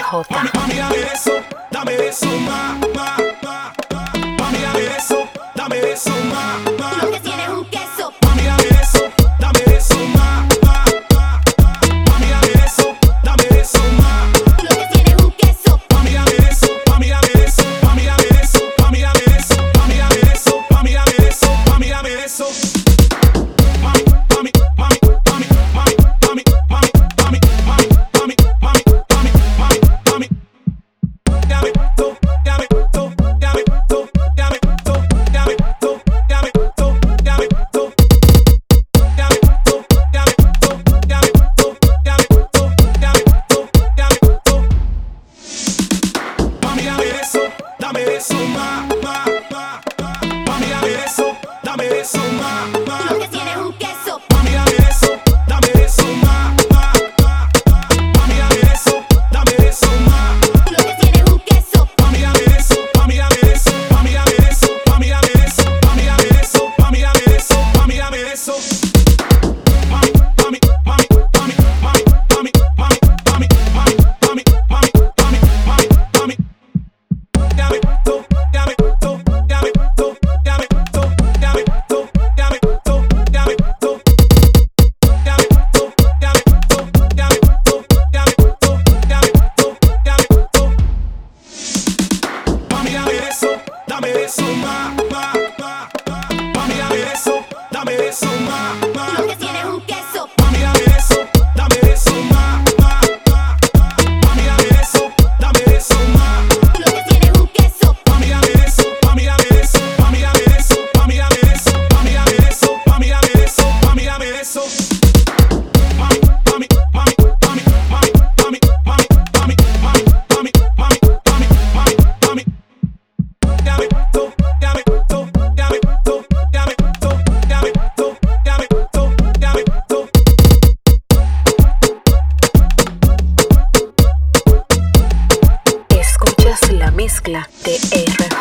J. Dame, dame, dame eso. mezcla de R.